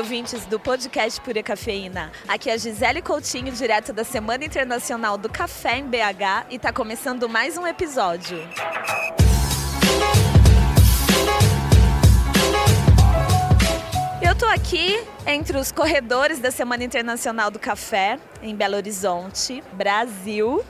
ouvintes do podcast Pura Cafeína. Aqui é a Gisele Coutinho, direto da Semana Internacional do Café em BH e está começando mais um episódio. Eu tô aqui entre os corredores da Semana Internacional do Café em Belo Horizonte, Brasil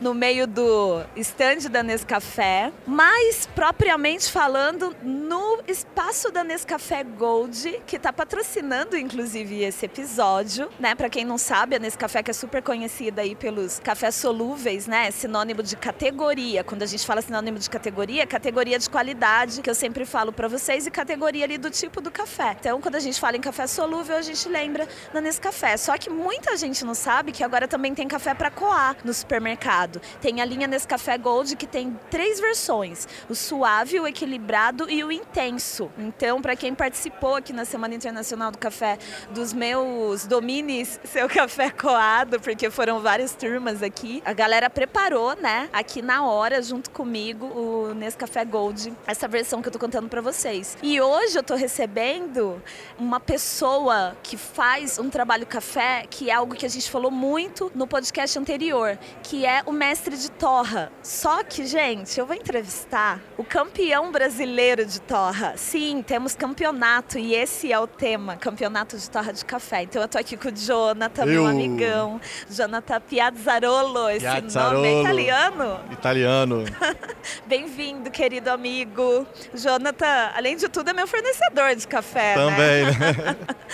no meio do estande da Nescafé, mas propriamente falando no espaço da Nescafé Gold, que está patrocinando inclusive esse episódio, né? Para quem não sabe, a Nescafé que é super conhecida aí pelos cafés solúveis, né? Sinônimo de categoria. Quando a gente fala sinônimo de categoria, é categoria de qualidade, que eu sempre falo para vocês, e categoria ali do tipo do café. Então, quando a gente fala em café solúvel, a gente lembra da Nescafé. Só que muita gente não sabe que agora também tem café para coar no supermercado. Tem a linha Nescafé Gold que tem três versões: o suave, o equilibrado e o intenso. Então, para quem participou aqui na Semana Internacional do Café, dos meus domines seu café coado, porque foram várias turmas aqui, a galera preparou, né, aqui na hora, junto comigo, o Nescafé Gold, essa versão que eu tô contando para vocês. E hoje eu tô recebendo uma pessoa que faz um trabalho café, que é algo que a gente falou muito no podcast anterior, que é o mestre de torra. Só que, gente, eu vou entrevistar o campeão brasileiro de torra. Sim, temos campeonato e esse é o tema, campeonato de torra de café. Então eu tô aqui com o Jonathan, eu... meu amigão. Jonathan Piazzarolo, esse Piazzarolo. nome é italiano? Italiano. Bem-vindo, querido amigo. Jonathan, além de tudo, é meu fornecedor de café, né? Também, né?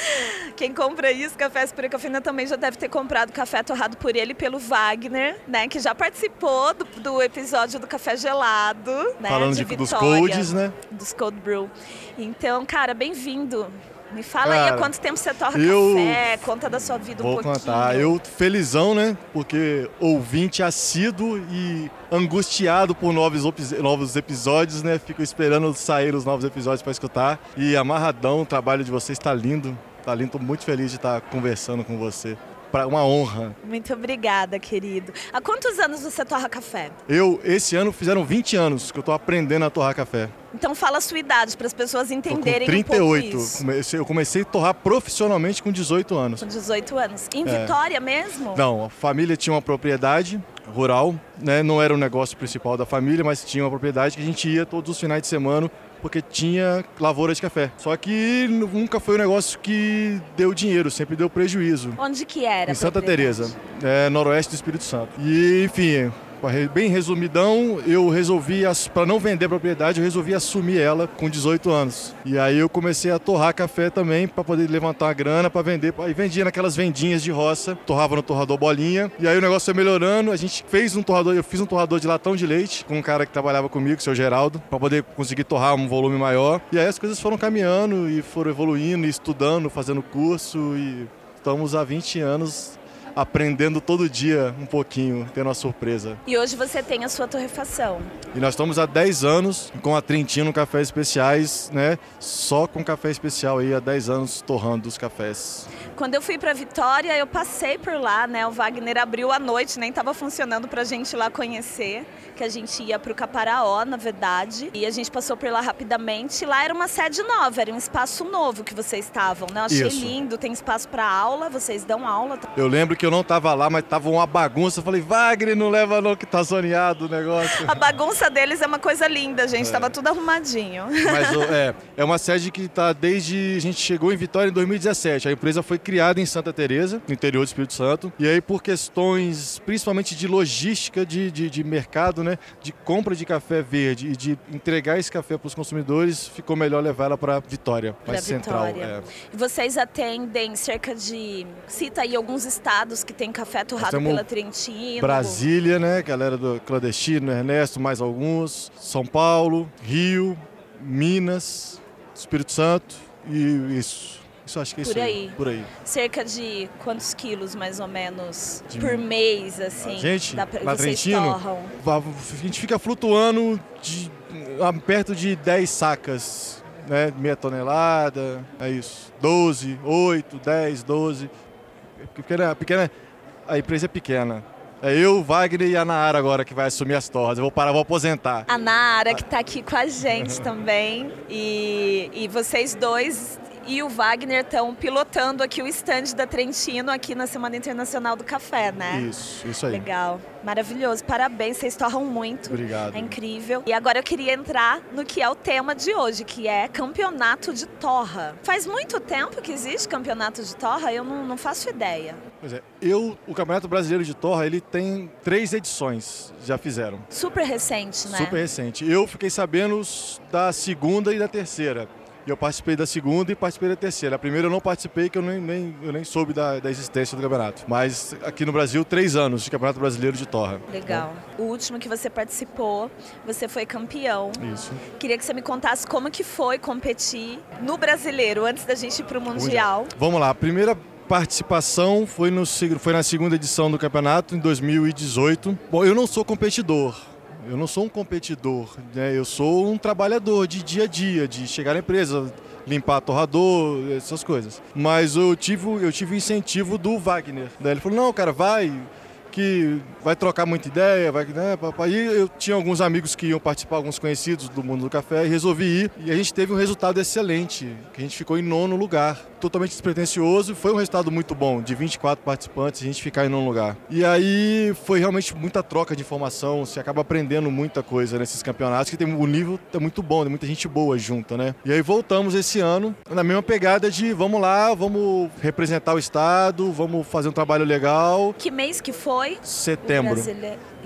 Quem compra isso, Café Espura Cafina, também já deve ter comprado café torrado por ele pelo Wagner, né? Que já participou do, do episódio do Café Gelado, né? Falando de, de dos colds, né? Dos cold brew. Então, cara, bem-vindo. Me fala Cara, aí há quanto tempo você torra eu café, conta da sua vida um pouquinho. Vou contar. Eu felizão, né? Porque ouvinte assíduo e angustiado por novos, novos episódios, né? Fico esperando sair os novos episódios para escutar. E amarradão, o trabalho de vocês está lindo. Tá lindo, tô muito feliz de estar conversando com você para uma honra. Muito obrigada, querido. Há quantos anos você torra café? Eu, esse ano, fizeram 20 anos que eu estou aprendendo a torrar café. Então fala a sua idade para as pessoas entenderem com 38. um pouco. Comecei, eu comecei a torrar profissionalmente com 18 anos. Com 18 anos. Em é. Vitória mesmo? Não, a família tinha uma propriedade rural, né? Não era o negócio principal da família, mas tinha uma propriedade que a gente ia todos os finais de semana porque tinha lavoura de café. Só que nunca foi um negócio que deu dinheiro, sempre deu prejuízo. Onde que era? Em Santa Teresa, é, noroeste do Espírito Santo. E enfim, bem resumidão, eu resolvi, para não vender a propriedade, eu resolvi assumir ela com 18 anos. E aí eu comecei a torrar café também para poder levantar a grana para vender. Aí vendia naquelas vendinhas de roça, torrava no torrador bolinha. E aí o negócio foi melhorando, a gente fez um torrador, eu fiz um torrador de latão de leite com um cara que trabalhava comigo, seu Geraldo, para poder conseguir torrar um volume maior. E aí as coisas foram caminhando e foram evoluindo, estudando, fazendo curso e estamos há 20 anos aprendendo todo dia um pouquinho, tendo uma surpresa. E hoje você tem a sua torrefação. E nós estamos há 10 anos com a Trentino Cafés Especiais, né? Só com café especial aí há 10 anos torrando os cafés. Quando eu fui para Vitória, eu passei por lá, né? O Wagner abriu à noite, nem estava funcionando para a gente lá conhecer, que a gente ia para o Caparaó, na verdade. E a gente passou por lá rapidamente. Lá era uma sede nova, era um espaço novo que vocês estavam, né? Eu achei Isso. lindo, tem espaço para aula, vocês dão aula. Eu lembro que eu não estava lá, mas tava uma bagunça. Eu falei, Wagner, não leva não que tá zoneado o negócio. A bagunça deles é uma coisa linda, gente. É. Tava tudo arrumadinho. Mas é, é uma sede que tá desde. A gente chegou em Vitória em 2017. A empresa foi criada em Santa Teresa, no interior do Espírito Santo. E aí, por questões principalmente de logística de, de, de mercado, né? De compra de café verde e de entregar esse café para os consumidores, ficou melhor levar ela para Vitória, mais pra central. É. E vocês atendem cerca de. Cita aí alguns estados que tem café torrado pela Trentino. Brasília, né? Galera do clandestino, Ernesto, mais alguns. São Paulo, Rio, Minas, Espírito Santo e isso. Isso acho que é por isso aí. Por aí. Cerca de quantos quilos, mais ou menos, de... por mês, assim? A gente, da, na Trentino, a gente fica flutuando de, perto de 10 sacas, né? Meia tonelada, é isso. 12, 8, 10, 12. Pequena, pequena, a empresa é pequena. É eu, Wagner e a Naara agora que vai assumir as torres. Eu vou parar, vou aposentar. A Naara que está aqui com a gente também. E, e vocês dois e o Wagner estão pilotando aqui o stand da Trentino aqui na Semana Internacional do Café, né? Isso, isso aí. Legal. Maravilhoso. Parabéns, vocês torram muito. Obrigado. É incrível. E agora eu queria entrar no que é o tema de hoje, que é campeonato de torra. Faz muito tempo que existe campeonato de torra? Eu não, não faço ideia. Pois é, eu, o Campeonato Brasileiro de Torra, ele tem três edições, já fizeram. Super recente, né? Super recente. Eu fiquei sabendo da segunda e da terceira. E eu participei da segunda e participei da terceira. A primeira eu não participei, que eu nem, nem, eu nem soube da, da existência do campeonato. Mas aqui no Brasil, três anos de Campeonato Brasileiro de Torra. Legal. O último que você participou, você foi campeão. Isso. Queria que você me contasse como que foi competir no brasileiro, antes da gente ir para o Mundial. Vamos lá, a primeira participação foi, no, foi na segunda edição do campeonato, em 2018. Bom, eu não sou competidor, eu não sou um competidor, né? eu sou um trabalhador de dia a dia, de chegar na empresa, limpar torrador, essas coisas. Mas eu tive, eu tive incentivo do Wagner. Né? Ele falou, não, cara, vai, que vai trocar muita ideia, vai, né, papai. E eu tinha alguns amigos que iam participar, alguns conhecidos do mundo do café, e resolvi ir. E a gente teve um resultado excelente, que a gente ficou em nono lugar. Totalmente despretensioso, foi um resultado muito bom, de 24 participantes, a gente ficar em nono lugar. E aí foi realmente muita troca de informação, você acaba aprendendo muita coisa nesses campeonatos, que tem o nível é muito bom, tem muita gente boa junto, né? E aí voltamos esse ano, na mesma pegada de vamos lá, vamos representar o estado, vamos fazer um trabalho legal. Que mês que foi? Setembro.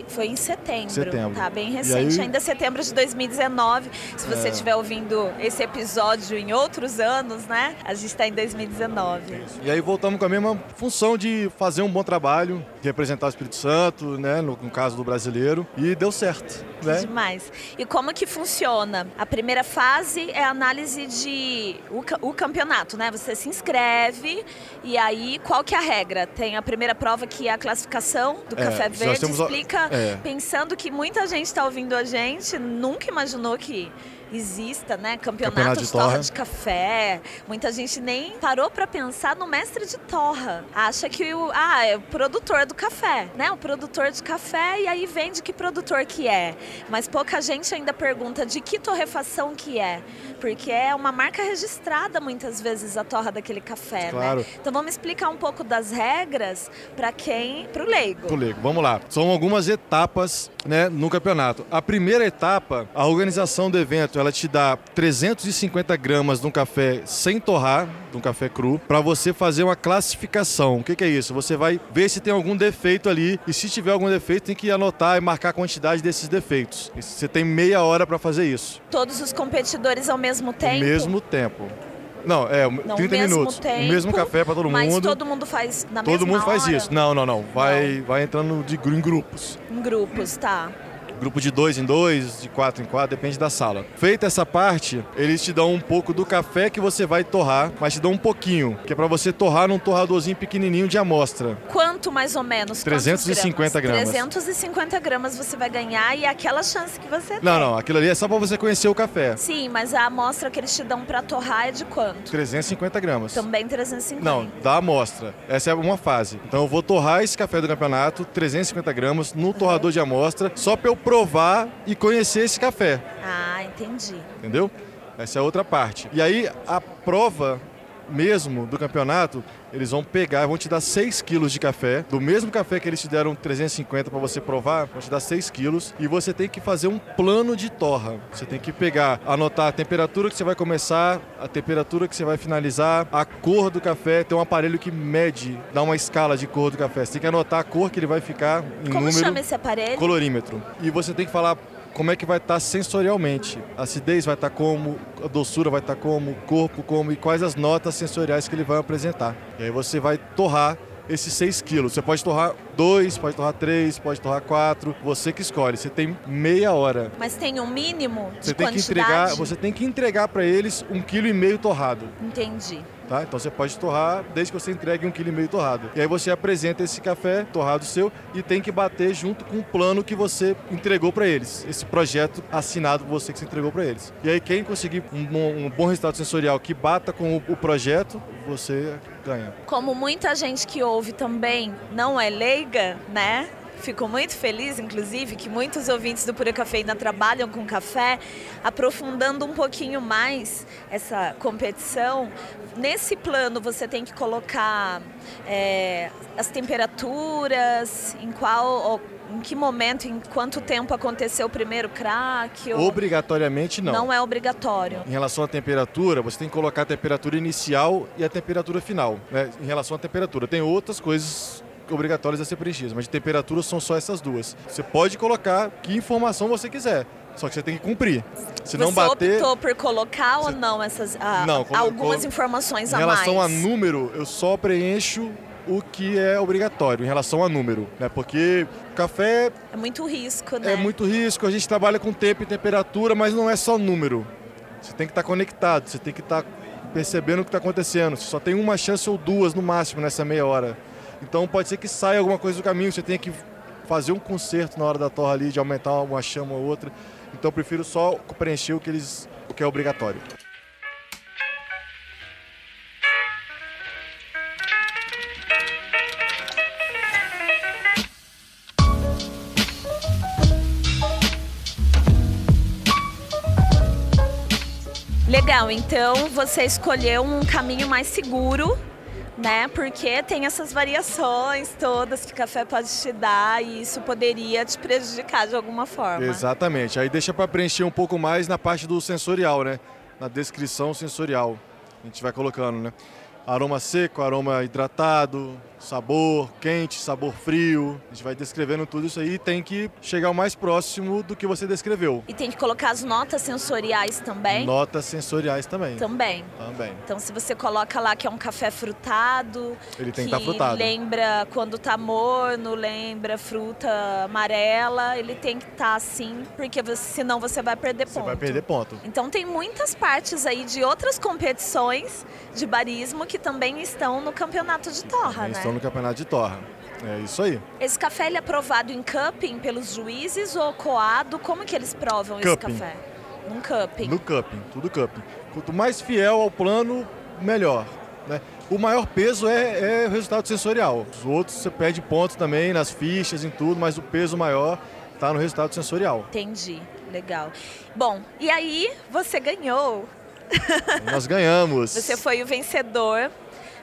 Foi em setembro. Setembro. Tá bem recente, aí... ainda setembro de 2019. Se você estiver é. ouvindo esse episódio em outros anos, né? A gente está em 2019. Isso. E aí voltamos com a mesma função de fazer um bom trabalho, de representar o Espírito Santo, né? No, no caso do brasileiro. E deu certo. Né? Demais. E como que funciona? A primeira fase é a análise de o, o campeonato, né? Você se inscreve e aí qual que é a regra? Tem a primeira prova que é a classificação do é, Café Verde. Explica é. pensando que muita gente está ouvindo a gente, nunca imaginou que exista, né? Campeonato, Campeonato de, de torra. de café. Muita gente nem parou para pensar no mestre de torra. Acha que o ah, é o produtor do café, né? O produtor de café e aí vende que produtor que é. Mas pouca gente ainda pergunta de que torrefação que é, porque é uma marca registrada muitas vezes a torra daquele café, né? claro. né? Então vamos explicar um pouco das regras para quem, para o leigo. Pro leigo. Vamos lá. São algumas etapas, né, no campeonato. A primeira etapa, a organização do evento ela te dá 350 gramas de um café sem torrar, de um café cru, para você fazer uma classificação. O que, que, é isso? Você vai ver se tem algum defeito ali e se tiver algum defeito tem que anotar e marcar a quantidade desses defeitos. Você tem meia hora para fazer isso. Todos os competidores ao mesmo tempo? Ao mesmo tempo. Não, é, não, 30 minutos. Tempo, o mesmo café para todo mundo. Mas todo mundo faz na todo mesma Todo mundo faz hora? isso. Não, não, não. Vai, não. vai entrando de, em grupos. Em grupos, tá grupo de dois em dois, de quatro em quatro, depende da sala. Feita essa parte, eles te dão um pouco do café que você vai torrar, mas te dão um pouquinho, que é para você torrar num torradorzinho pequenininho de amostra. Quanto mais ou menos? 350 gramas? gramas. 350 gramas você vai ganhar e é aquela chance que você tem. Não, não, aquilo ali é só para você conhecer o café. Sim, mas a amostra que eles te dão para torrar é de quanto? 350 gramas. Também 350. Não, da amostra. Essa é uma fase. Então eu vou torrar esse café do campeonato, 350 gramas, no torrador uhum. de amostra, só para eu provar e conhecer esse café. Ah, entendi. Entendeu? Essa é outra parte. E aí a prova mesmo do campeonato, eles vão pegar, vão te dar 6 quilos de café, do mesmo café que eles te deram 350 para você provar, vão te dar 6 quilos e você tem que fazer um plano de torra. Você tem que pegar, anotar a temperatura que você vai começar, a temperatura que você vai finalizar, a cor do café, tem um aparelho que mede, dá uma escala de cor do café. Você tem que anotar a cor que ele vai ficar em Como número. Como chama esse aparelho? Colorímetro. E você tem que falar como é que vai estar tá sensorialmente. A acidez vai estar tá como, a doçura vai estar tá como, o corpo como e quais as notas sensoriais que ele vai apresentar. E aí você vai torrar esses 6 quilos. Você pode torrar 2, pode torrar 3, pode torrar 4, você que escolhe. Você tem meia hora. Mas tem um mínimo de você tem quantidade? Que entregar, você tem que entregar para eles um quilo e meio torrado. Entendi. Tá? Então você pode torrar desde que você entregue um quilo e meio torrado. E aí você apresenta esse café torrado seu e tem que bater junto com o plano que você entregou para eles. Esse projeto assinado por você que você entregou para eles. E aí quem conseguir um bom, um bom, resultado sensorial que bata com o, o projeto, você ganha. Como muita gente que ouve também não é leiga, né? Fico muito feliz, inclusive, que muitos ouvintes do Pura Cafeína trabalham com café, aprofundando um pouquinho mais essa competição. Nesse plano, você tem que colocar é, as temperaturas, em qual em que momento, em quanto tempo aconteceu o primeiro crack? Ou... Obrigatoriamente não. Não é obrigatório. Em relação à temperatura, você tem que colocar a temperatura inicial e a temperatura final. Né? Em relação à temperatura, tem outras coisas obrigatórias a ser preenchidas, mas de temperatura são só essas duas. Você pode colocar que informação você quiser. Só que você tem que cumprir. Se você não bater. optou por colocar você... ou não essas ah, não, algumas informações a mais? Em relação a número, eu só preencho o que é obrigatório em relação a número, né? Porque café é muito risco, né? É muito risco. A gente trabalha com tempo e temperatura, mas não é só número. Você tem que estar conectado, você tem que estar percebendo o que está acontecendo. Você só tem uma chance ou duas no máximo nessa meia hora. Então pode ser que saia alguma coisa do caminho. Você tenha que fazer um conserto na hora da torra ali de aumentar uma chama ou outra. Então eu prefiro só preencher o que eles, o que é obrigatório. Legal, então você escolheu um caminho mais seguro, né? Porque tem essas variações todas que café pode te dar e isso poderia te prejudicar de alguma forma. Exatamente. Aí deixa para preencher um pouco mais na parte do sensorial, né? Na descrição sensorial. A gente vai colocando, né? Aroma seco, aroma hidratado, sabor quente, sabor frio. A gente vai descrevendo tudo isso aí e tem que chegar o mais próximo do que você descreveu. E tem que colocar as notas sensoriais também? Notas sensoriais também. Também. Também. Então se você coloca lá que é um café frutado, ele tem que, que estar tá frutado. lembra quando tá morno, lembra fruta amarela, ele tem que estar tá assim, porque você, senão você vai perder você ponto. Você vai perder ponto. Então tem muitas partes aí de outras competições de barismo que também estão no campeonato de torra, né? No campeonato de torra. É isso aí. Esse café ele é provado em cupping pelos juízes ou coado? Como que eles provam cupping. esse café? Num cupping. No cupping, tudo cupping. Quanto mais fiel ao plano, melhor. Né? O maior peso é, é, o resultado sensorial. Os outros você perde pontos também nas fichas, em tudo, mas o peso maior está no resultado sensorial. Entendi, legal. Bom, e aí você ganhou. Nós ganhamos. você foi o vencedor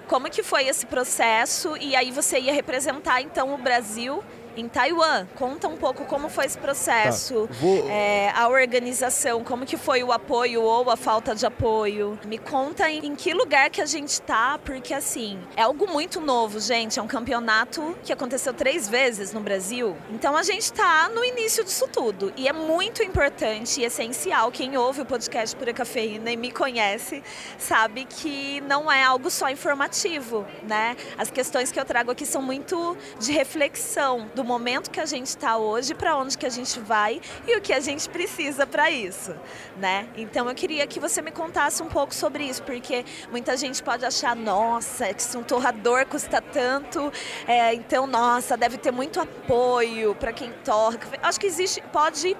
como que foi esse processo? E aí você ia representar então o Brasil em Taiwan. Conta um pouco como foi esse processo, tá. Vou... é, a organização, como que foi o apoio ou a falta de apoio. Me conta em, em que lugar que a gente está, porque assim, é algo muito novo, gente. É um campeonato que aconteceu três vezes no Brasil. Então a gente está no início disso tudo. E é muito importante e essencial. Quem ouve o podcast Pura Cafeína e me conhece, sabe que não é algo só informativo, né? As questões que eu trago aqui são muito de reflexão do momento que a gente está hoje, para onde que a gente vai e o que a gente precisa para isso, né? Então eu queria que você me contasse um pouco sobre isso, porque muita gente pode achar, nossa, que se um torrador custa tanto, é, então nossa, deve ter muito apoio para quem torra. Acho que existe, pode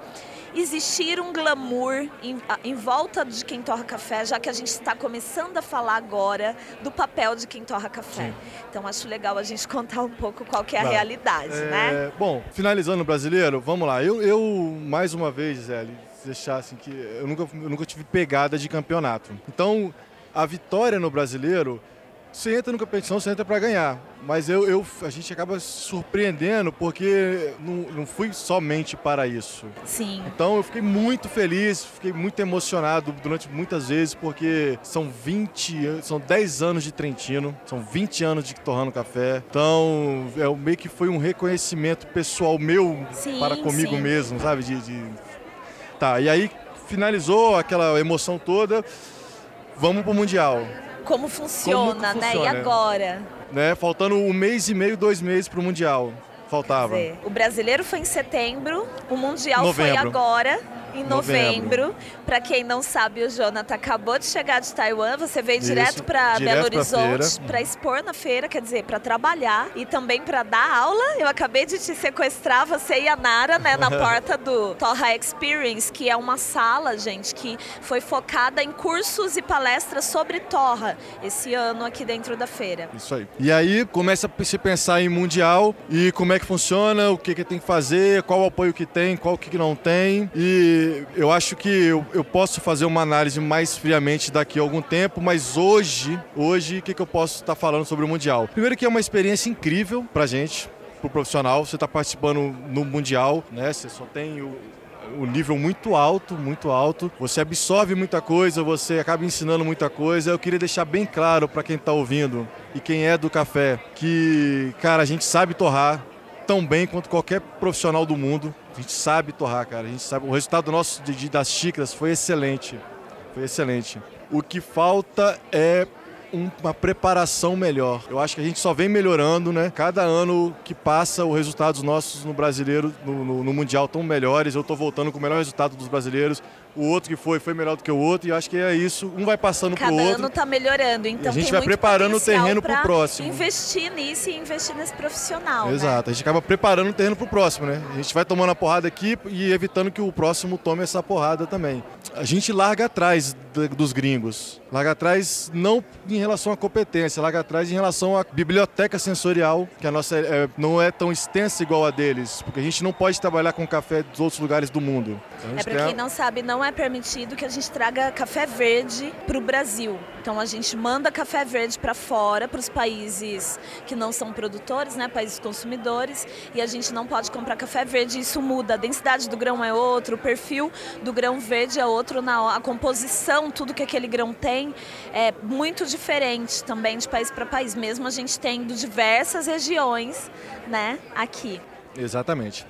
existir um glamour em, em, volta de quem torra café, já que a gente está começando a falar agora do papel de quem torra café. Sim. Então acho legal a gente contar um pouco qual que é a claro. realidade, é, né? Bom, finalizando o brasileiro, vamos lá. Eu, eu mais uma vez, Gisele, deixar assim que eu nunca, eu nunca tive pegada de campeonato. Então, a vitória no brasileiro você entra no competição, você entra para ganhar. Mas eu, eu, a gente acaba se surpreendendo porque não, não fui somente para isso. Sim. Então eu fiquei muito feliz, fiquei muito emocionado durante muitas vezes porque são 20, são 10 anos de Trentino, são 20 anos de torrando café. Então é meio que foi um reconhecimento pessoal meu sim, para comigo sim. mesmo, sabe? De, de... Tá, e aí finalizou aquela emoção toda. Vamos pro Mundial como funciona, como né? Funciona? E agora? Né? Faltando um mês e meio, dois meses para o Mundial. Faltava. Dizer, o brasileiro foi em setembro, o Mundial Novembro. foi agora. Em novembro. Para quem não sabe, o Jonathan acabou de chegar de Taiwan. Você veio Isso, direto para Belo Horizonte para expor na feira, quer dizer, para trabalhar e também para dar aula. Eu acabei de te sequestrar, você e a Nara, né, na porta do Torra Experience, que é uma sala, gente, que foi focada em cursos e palestras sobre Torra esse ano aqui dentro da feira. Isso aí. E aí começa a se pensar em mundial e como é que funciona, o que, que tem que fazer, qual o apoio que tem, qual que não tem. E eu acho que eu, eu posso fazer uma análise mais friamente daqui a algum tempo, mas hoje, hoje, o que, que eu posso estar falando sobre o mundial? Primeiro que é uma experiência incrível pra gente, pro profissional. Você está participando no mundial, né? Você só tem o o nível muito alto, muito alto. Você absorve muita coisa, você acaba ensinando muita coisa. Eu queria deixar bem claro para quem está ouvindo e quem é do café que, cara, a gente sabe torrar tão bem quanto qualquer profissional do mundo. A gente sabe torrar, cara. A gente sabe. O resultado nosso de, de- das xícaras foi excelente. Foi excelente. O que falta é um- uma preparação melhor. Eu acho que a gente só vem melhorando, né? Cada ano que passa, os resultados nossos no brasileiro, no, no- no mundial, estão melhores. Eu estou voltando com o melhor resultado dos brasileiros. O outro que foi, foi melhor do que o outro. E acho que é isso. Um vai passando pro Cada outro. ano está melhorando, então a gente vai preparando o terreno pro pra próximo. Investir nisso e investir nesse profissional. né? Exato, a gente acaba preparando o terreno pro próximo, né? A gente vai tomando a porrada aqui e evitando que o próximo tome essa porrada também. A gente larga atrás dos gringos. Larga atrás não em relação à competência, larga atrás em relação à biblioteca sensorial, que a nossa é, não é tão extensa igual a deles, porque a gente não pode trabalhar com café dos outros lugares do mundo. Então, É para a- quem não sabe, não é permitido que a gente traga café verde para o Brasil. Então a gente manda café verde para fora, para os países que não são produtores, né, países consumidores, e a gente não pode comprar café verde. Isso muda. A densidade do grão é outro, o perfil do grão verde é outro, na a composição, tudo que aquele grão tem é muito diferente também de país para país. Mesmo a gente tendo diversas regiões, né, aqui. Exatamente.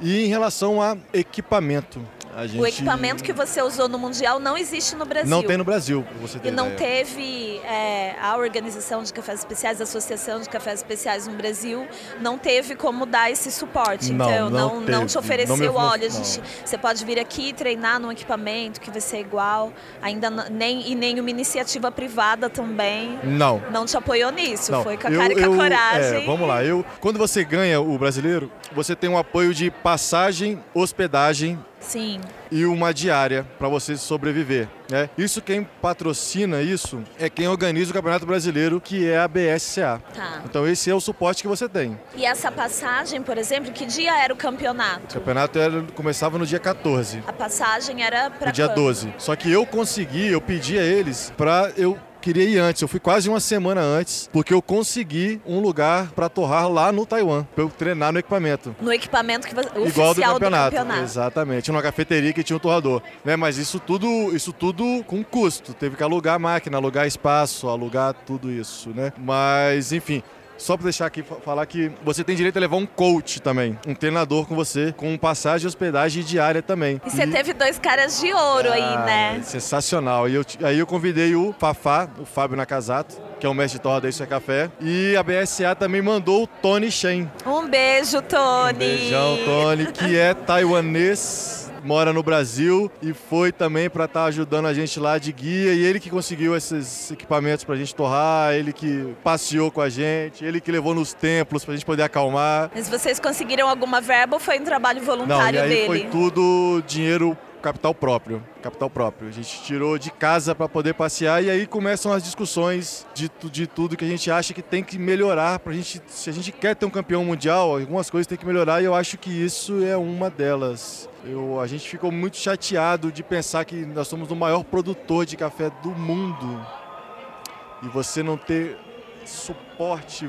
E em relação a equipamento, gente O equipamento que você usou no Mundial não existe no Brasil. não tem no Brasil, você ter E não ideia. teve é, a organização de cafés especiais, a associação de cafés especiais no Brasil, não teve como dar esse suporte. Não, então, não não, teve. te ofereceu, Não me- olha, não. gente, você pode vir aqui treinar num equipamento que vai ser igual. Ainda nem, e nenhuma iniciativa privada também Não. não te apoiou nisso. Não, Foi com a eu- cara e com a eu- coragem. é, vamos lá, eu, quando você ganha o brasileiro, você tem um apoio de passagem, hospedagem Sim. e uma diária para você sobreviver. Né? Isso quem patrocina isso é quem organiza o Campeonato Brasileiro, que é a BSCA. Tá. Então esse é o suporte que você tem. E essa passagem, por exemplo, que dia era o O campeonato? campeonato era- começava no dia 14. A passagem era para no dia 12. Só que eu consegui, eu pedi a eles pra eu queria ir antes. Eu fui quase uma semana antes, porque eu consegui um lugar pra torrar lá no Taiwan, pra eu treinar no equipamento. No equipamento que você, Igual do campeonato. do campeonato. Exatamente, numa cafeteria que tinha um torrador. Né? Mas isso tudo, isso tudo com custo. Teve que alugar máquina, alugar espaço, alugar tudo isso, né? Mas, enfim. Só para deixar aqui fa- falar que você tem direito a levar um coach também, um treinador com você, com passagem, hospedagem e diária também. E você teve dois caras de ouro aí, Ah, né? Sensacional. E eu, aí eu convidei o Fafá, o Fábio Nakazato, que é o mestre de torra da Isso é Café. E a BSA também mandou o Tony Shen. Um beijo, Tony. Um beijão, Tony, que é taiwanês, mora no Brasil e foi também para estar ajudando a gente lá de guia. E ele que conseguiu esses equipamentos para a gente torrar, ele que passeou com a gente, ele que levou nos templos para a gente poder acalmar. Mas vocês conseguiram alguma verba ou foi um trabalho Não, voluntário e aí dele? foi tudo dinheiro capital próprio, capital próprio. A gente tirou de casa para poder passear e aí começam as discussões de, de tudo que a gente acha que tem que melhorar pra gente, se a gente quer ter um campeão mundial, algumas coisas tem que melhorar e eu acho que isso é uma delas. Eu, a gente ficou muito chateado de pensar que nós somos o maior produtor de café do mundo e você não ter suporte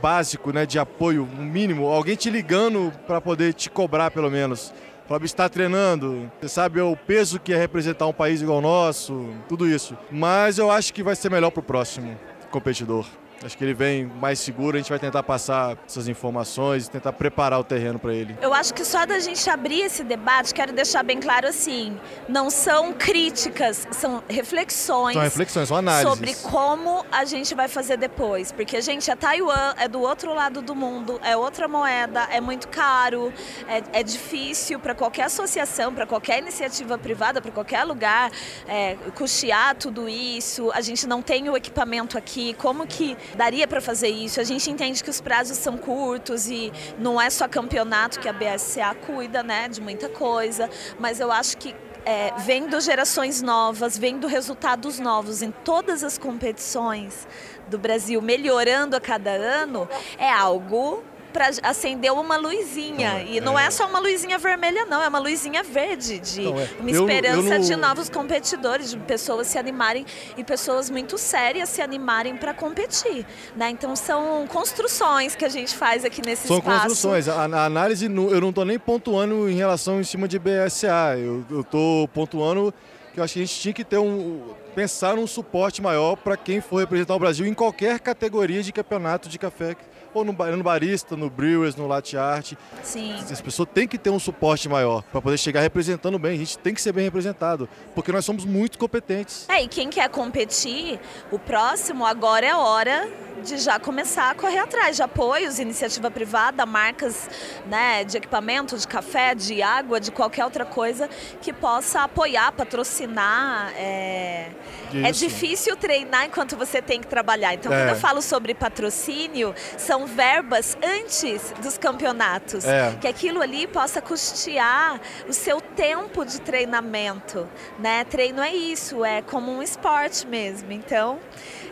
básico, né, de apoio, um mínimo, alguém te ligando para poder te cobrar pelo menos. Falar, está treinando, você sabe o peso que é representar um país igual o nosso, tudo isso. Mas eu acho que vai ser melhor pro próximo competidor. Acho que ele vem mais seguro, a gente vai tentar passar essas informações, tentar preparar o terreno para ele. Eu acho que só da gente abrir esse debate, quero deixar bem claro assim, não são críticas, são reflexões. São reflexões, são análises. Sobre como a gente vai fazer depois. Porque, gente, a Taiwan é do outro lado do mundo, é outra moeda, é muito caro, é, é difícil para qualquer associação, para qualquer iniciativa privada, para qualquer lugar, é, custear tudo isso. A gente não tem o equipamento aqui, como que daria para fazer isso. A gente entende que os prazos são curtos e não é só campeonato que a BSCA cuida, né, de muita coisa, mas eu acho que é, vendo gerações novas, vendo resultados novos em todas as competições do Brasil melhorando a cada ano, é algo para acender uma luzinha. Então, e não é... é... só uma luzinha vermelha, não, é uma luzinha verde, de então, é. uma esperança eu não... de novos competidores, de pessoas se animarem e pessoas muito sérias se animarem para competir. Né? Então são construções que a gente faz aqui nesse são espaço. São construções. A, a, análise, eu não estou nem pontuando em relação em cima de BSA, eu estou pontuando que eu acho que a gente tinha que ter um pensar num suporte maior para quem for representar o Brasil em qualquer categoria de campeonato de café ou no, no barista, no brewers, no latte art. Sim. As pessoas têm que ter um suporte maior para poder chegar representando bem. A gente tem que ser bem representado, porque nós somos muito competentes. É, e quem quer competir, o próximo agora é hora de já começar a correr atrás de apoios, iniciativa privada, marcas né, de equipamento, de café, de água, de qualquer outra coisa que possa apoiar, patrocinar. É, é difícil treinar enquanto você tem que trabalhar. Então, é. quando eu falo sobre patrocínio, são verbas antes dos campeonatos. É. Que aquilo ali possa custear o seu tempo de treinamento. Né? Treino é isso, é como um esporte mesmo. Então,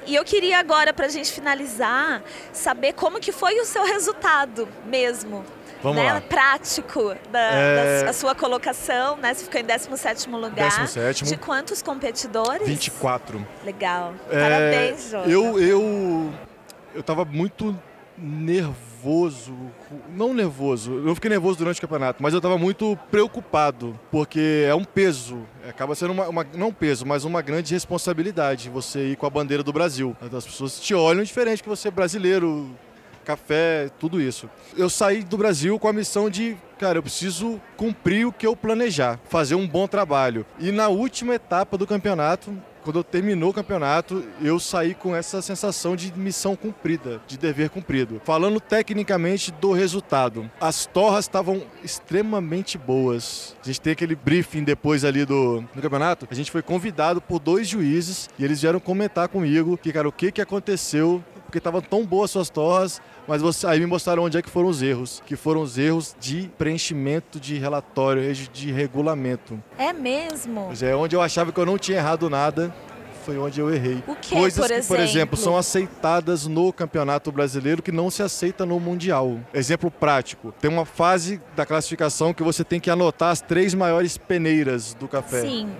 e eu queria agora, para a gente finalizar, saber como que foi o seu resultado mesmo. Vamos né, lá. prático da, é... da, sua colocação, né? Você ficou em 17 lugar. 17 De quantos competidores? 24. Legal. É... Parabéns, Jô. Eu, eu, eu tava muito nervoso, não nervoso, eu fiquei nervoso durante o campeonato, mas eu estava muito preocupado, porque é um peso, acaba sendo uma, uma, não um peso, mas uma grande responsabilidade você ir com a bandeira do Brasil. As pessoas te olham diferente que você é brasileiro, café, tudo isso. Eu saí do Brasil com a missão de, cara, eu preciso cumprir o que eu planejar, fazer um bom trabalho. E na última etapa do campeonato, quando terminou o campeonato, eu saí com essa sensação de missão cumprida, de dever cumprido. Falando tecnicamente do resultado, as torras estavam extremamente boas. A gente tem aquele briefing depois ali do, do campeonato. A gente foi convidado por dois juízes e eles vieram comentar comigo que, cara, o que, que aconteceu porque estavam tão boas suas torras, mas você, aí me mostraram onde é que foram os erros, que foram os erros de preenchimento de relatório, de regulamento. É mesmo? Pois é, onde eu achava que eu não tinha errado nada, foi onde eu errei. O que, Coisas por que, exemplo? por exemplo, são aceitadas no Campeonato Brasileiro que não se aceita no Mundial. Exemplo prático: tem uma fase da classificação que você tem que anotar as três maiores peneiras do café. Sim.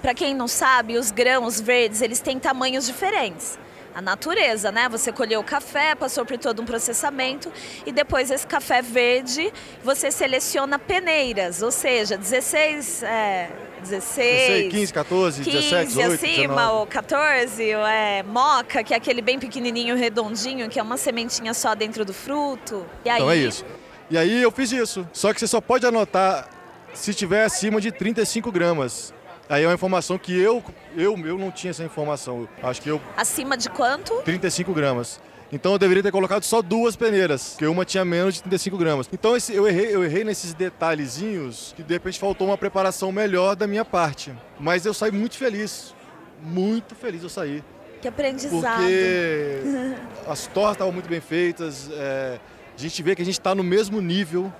Para quem não sabe, os grãos verdes eles têm tamanhos diferentes a natureza, né? Você colheu o café, passou por todo um processamento e depois esse café verde você seleciona peneiras, ou seja, 16, é, 16, 15, 14, 15 17, 18, acima, 19. ou 14, ou é moca, que é aquele bem pequenininho, redondinho, que é uma sementinha só dentro do fruto. E aí... Então é isso. E aí eu fiz isso. Só que você só pode anotar se tiver acima de 35 gramas. Aí é uma informação que eu, eu, eu não tinha essa informação. Acho que eu. Acima de quanto? 35 gramas. Então eu deveria ter colocado só duas peneiras, porque uma tinha menos de 35 gramas. Então esse, eu, errei, eu errei nesses detalhezinhos que de repente faltou uma preparação melhor da minha parte. Mas eu saí muito feliz. Muito feliz eu saí. Que aprendizado. Porque as torres estavam muito bem feitas. É, a gente vê que a gente está no mesmo nível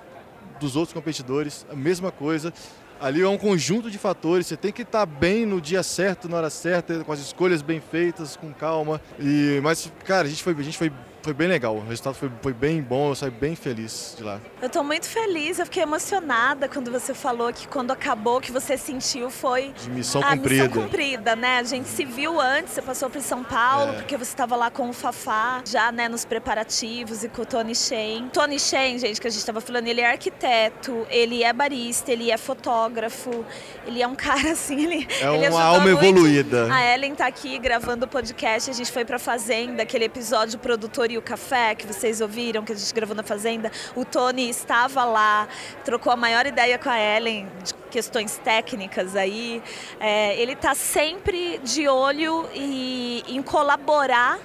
dos outros competidores, a mesma coisa. Ali é um conjunto de fatores. Você tem que estar bem no dia certo, na hora certa, com as escolhas bem feitas, com calma. E mas, cara, a gente foi, a gente foi foi bem legal. O resultado foi, foi bem bom, eu saí bem feliz de lá. Eu tô muito feliz, eu fiquei emocionada quando você falou que quando acabou, que você sentiu foi De missão a cumprida. missão cumprida, né? A gente se viu antes, você passou por São Paulo, É. porque você estava lá com o Fafá, já né, nos preparativos e com o Tony Shen. Tony Shen, gente, que a gente estava falando, ele é arquiteto, ele é barista, ele é fotógrafo, ele é um cara assim, ele, É ele uma alma muito. evoluída. A Ellen tá aqui gravando o podcast, a gente foi pra Fazenda, aquele episódio Produtor e o Café, que vocês ouviram, que a gente gravou na Fazenda. O Tony estava lá, trocou a maior ideia com a Ellen de questões técnicas aí. É, ele tá sempre de olho e, em colaborar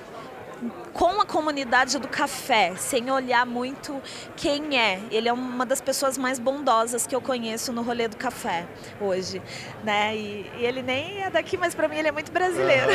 com a comunidade do café, sem olhar muito quem é. Ele é uma das pessoas mais bondosas que eu conheço no rolê do café hoje, né? E, e ele nem é daqui, mas para mim ele é muito brasileiro.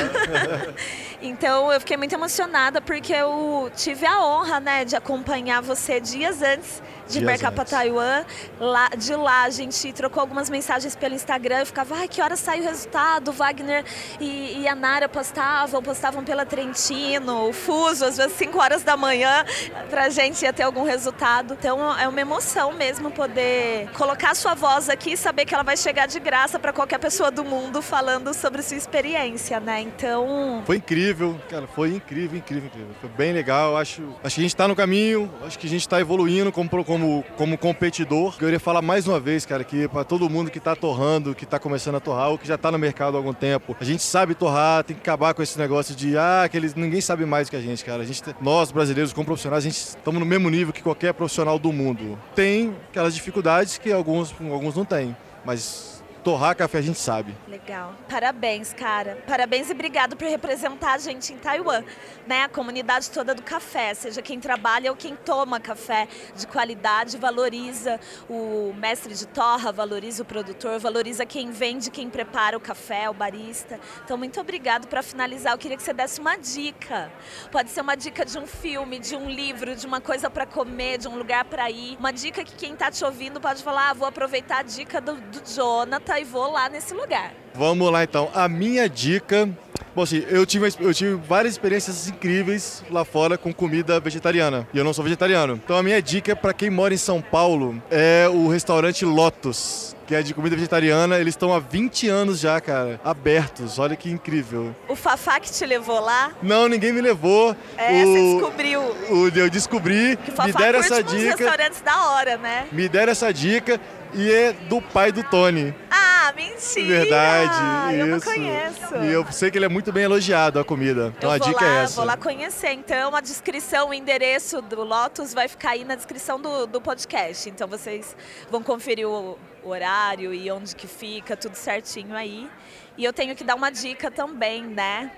então eu fiquei muito emocionada porque eu tive a honra, né, de acompanhar você dias antes de embarcar para. Taiwan. Lá, de lá a gente trocou algumas mensagens pelo Instagram. Eu ficava, ai, que hora sai o resultado? O Wagner e, e a Nara postavam, postavam pela Trentino, o Fuso, às vezes 5 horas da manhã, pra gente ia ter algum resultado. Então é uma emoção mesmo poder colocar sua voz aqui e saber que ela vai chegar de graça para qualquer pessoa do mundo falando sobre sua experiência, né? Então. Foi incrível, cara, foi incrível, incrível, incrível. Foi bem legal, acho, acho que a gente está no caminho, acho que a gente está evoluindo como, como, como competidor. Eu queria falar mais uma vez, cara, que para todo mundo que está torrando, que está começando a torrar ou que já está no mercado há algum tempo, a gente sabe torrar, tem que acabar com esse negócio de, ah, aqueles, ninguém sabe mais que a gente, cara. A gente, nós, brasileiros, como profissionais, a gente estamos no mesmo nível que qualquer profissional do mundo. Tem aquelas dificuldades que alguns, alguns não têm, mas torrar café a gente sabe. Legal. Parabéns, cara. Parabéns e obrigado por representar a gente em Taiwan, né? A comunidade toda do café, seja quem trabalha ou quem toma café de qualidade, valoriza o mestre de torra, valoriza o produtor, valoriza quem vende, quem prepara o café, o barista. Então, muito obrigado. Para finalizar, eu queria que você desse uma dica. Pode ser uma dica de um filme, de um livro, de uma coisa para comer, de um lugar para ir. Uma dica que quem tá te ouvindo pode falar: ah, vou aproveitar a dica do, do Jonathan e vou lá nesse lugar. Vamos lá então. A minha dica. Bom, assim, eu tive, eu tive várias experiências incríveis lá fora com comida vegetariana. E eu não sou vegetariano. Então a minha dica para quem mora em São Paulo é o restaurante Lotus. Que é de comida vegetariana, eles estão há 20 anos já, cara, abertos. Olha que incrível. O Fafá que te levou lá, Não, ninguém me levou. é, o, você descobriu o, eu descobri, que o me Fafá deram curte essa dica. restaurantes da hora, né? Me deram essa dica e é do pai do Tony. Ah, mentira! Verdade, Eu não isso. conheço. E eu sei que ele é muito bem elogiado a comida. Então Eu a dica lá, é essa. vou lá conhecer. Então, a descrição, o endereço do Lotus vai ficar aí na descrição do, do podcast. Então, vocês vão conferir o, o horário e onde que fica, tudo certinho aí. E eu tenho que dar uma dica também, né?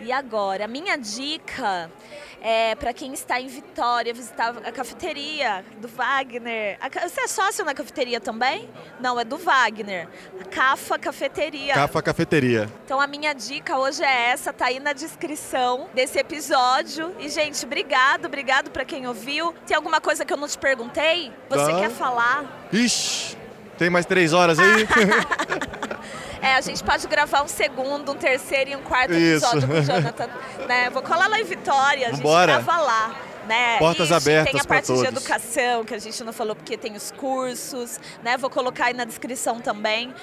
E agora, a minha dica é para quem está em Vitória visitar a cafeteria do Wagner. A você é sócio na cafeteria também? Não, é do Wagner. A Cafa Cafeteria. Cafa Cafeteria. Então a minha dica hoje é essa, tá aí na descrição desse episódio. E gente, obrigado, obrigado pra quem ouviu. Tem alguma coisa que eu não te perguntei? Você Tá. quer falar? Ixi, tem mais três horas aí? É, a gente pode gravar um segundo, um terceiro e um quarto Isso. episódio com o Jonathan. né? Vou colar lá em Vitória, a gente Vambora. grava lá. Né? Portas Ixi, abertas Tem a parte de educação, que a gente não falou porque tem os cursos, né? Vou colocar aí na descrição também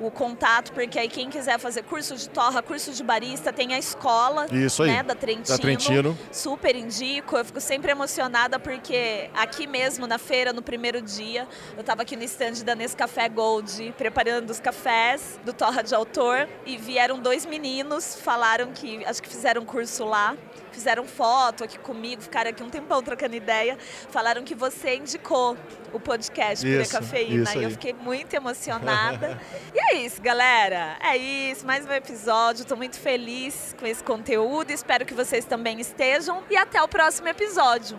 o contato, porque aí quem quiser fazer curso de torra, curso de barista, tem a escola Isso aí. né, da Trentino. Da Trentino. Super indico, eu fico sempre emocionada porque aqui mesmo na feira, no primeiro dia, eu estava aqui no stand da Nescafé Gold, preparando os cafés do Torra de Autor e vieram dois meninos, falaram que, acho que fizeram curso lá, fizeram foto aqui comigo, ficaram aqui um tempão trocando ideia, falaram que você indicou o podcast Pura Isso, Cafeína isso e eu fiquei muito emocionada. e é isso, galera. É isso, mais um episódio. Estou muito feliz com esse conteúdo. Espero que vocês também estejam. E até o próximo episódio.